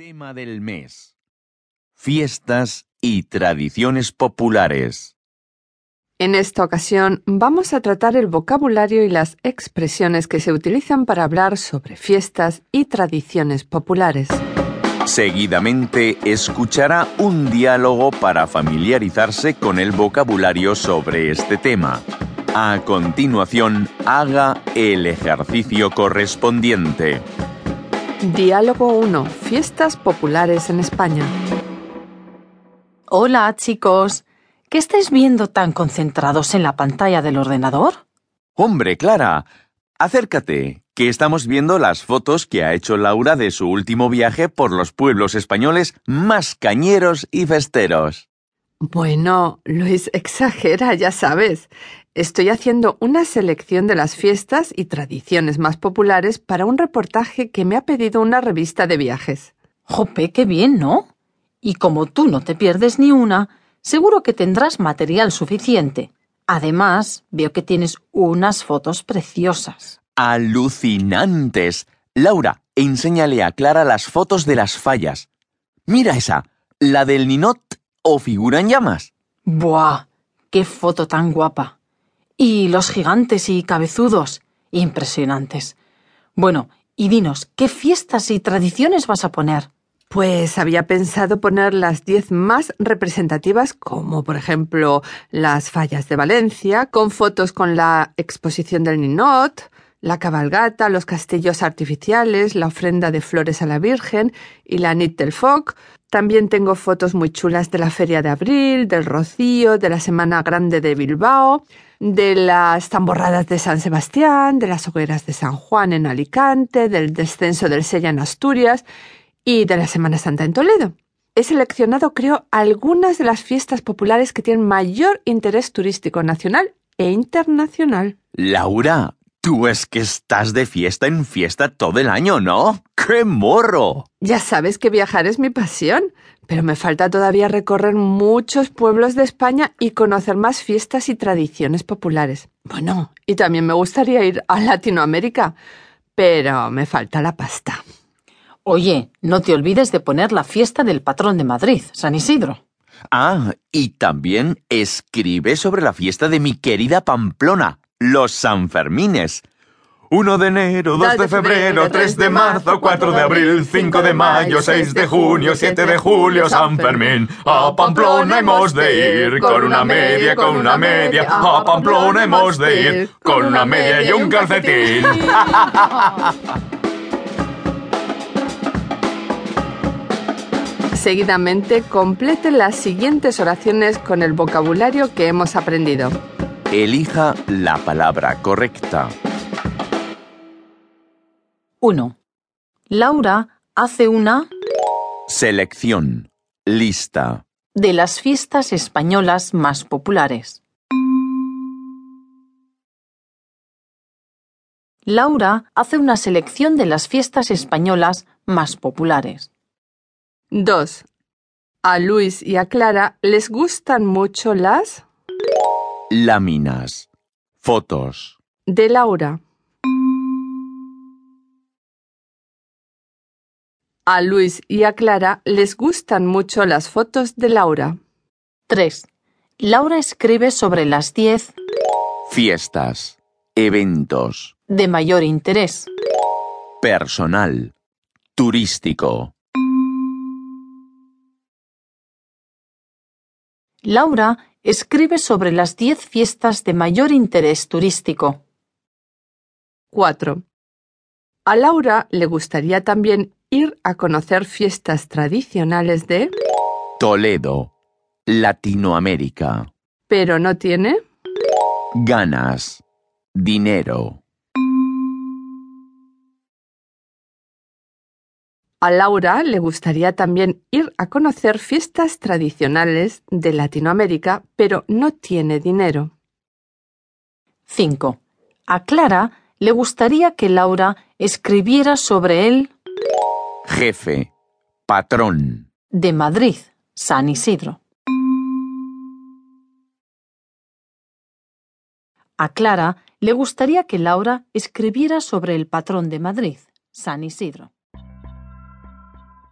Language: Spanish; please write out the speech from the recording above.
Tema del mes. Fiestas y tradiciones populares. En esta ocasión vamos a tratar el vocabulario y las expresiones que se utilizan para hablar sobre fiestas y tradiciones populares. Seguidamente escuchará un diálogo para familiarizarse con el vocabulario sobre este tema. A continuación, haga el ejercicio correspondiente. Diálogo 1. Fiestas populares en España. Hola, chicos. ¿Qué estáis viendo tan concentrados en la pantalla del ordenador? Hombre, Clara, acércate, que estamos viendo las fotos que ha hecho Laura de su último viaje por los pueblos españoles más cañeros y festeros. Bueno, Luis exagera, ya sabes. Estoy haciendo una selección de las fiestas y tradiciones más populares para un reportaje que me ha pedido una revista de viajes. Jope, qué bien, ¿no? Y como tú no te pierdes ni una, seguro que tendrás material suficiente. Además, veo que tienes unas fotos preciosas. Alucinantes. Laura, enséñale a Clara las fotos de las fallas. Mira esa, la del ninot o figura en llamas. ¡Buah! ¡Qué foto tan guapa! Y los gigantes y cabezudos. Impresionantes. Bueno, y dinos, ¿qué fiestas y tradiciones vas a poner? Pues había pensado poner las diez más representativas, como por ejemplo las fallas de Valencia, con fotos con la exposición del Ninot, la cabalgata, los castillos artificiales, la ofrenda de flores a la Virgen y la Nit del Foc. También tengo fotos muy chulas de la Feria de Abril, del Rocío, de la Semana Grande de Bilbao, de las tamborradas de San Sebastián, de las hogueras de San Juan en Alicante, del descenso del Sella en Asturias y de la Semana Santa en Toledo. He seleccionado, creo, algunas de las fiestas populares que tienen mayor interés turístico nacional e internacional. Laura, tú es que estás de fiesta en fiesta todo el año, ¿no? ¡Qué morro! Ya sabes que viajar es mi pasión, pero me falta todavía recorrer muchos pueblos de España y conocer más fiestas y tradiciones populares. Bueno, y también me gustaría ir a Latinoamérica, pero me falta la pasta. Oye, no te olvides de poner la fiesta del patrón de Madrid, San Isidro. Ah, y también escribe sobre la fiesta de mi querida Pamplona, los Sanfermines. 1 de enero, 2 de febrero, 3 de marzo, 4 de abril, 5 de mayo, 6 de junio, 7 de julio, San Fermín. A Pamplona hemos de ir, con una media, con una media. A Pamplona hemos de ir, con una media y un calcetín. Seguidamente, complete las siguientes oraciones con el vocabulario que hemos aprendido. Elija la palabra correcta. 1. Laura hace una Selección. Lista. de las fiestas españolas más populares. Laura hace una selección de las fiestas españolas más populares. 2. A Luis y a Clara les gustan mucho las Láminas. Fotos. de Laura. A Luis y a Clara les gustan mucho las fotos de Laura. 3. Laura escribe sobre las 10 Fiestas. Eventos. de mayor interés. Personal. Turístico. Laura escribe sobre las 10 fiestas de mayor interés turístico. 4. A Laura le gustaría también ir a conocer fiestas tradicionales de... Toledo. Latinoamérica. pero no tiene... Ganas. Dinero. A Laura le gustaría también ir a conocer fiestas tradicionales de Latinoamérica, pero no tiene dinero. 5. A Clara le gustaría que Laura escribiera sobre el Jefe. Patrón. de Madrid, San Isidro. A Clara le gustaría que Laura escribiera sobre el patrón de Madrid, San Isidro.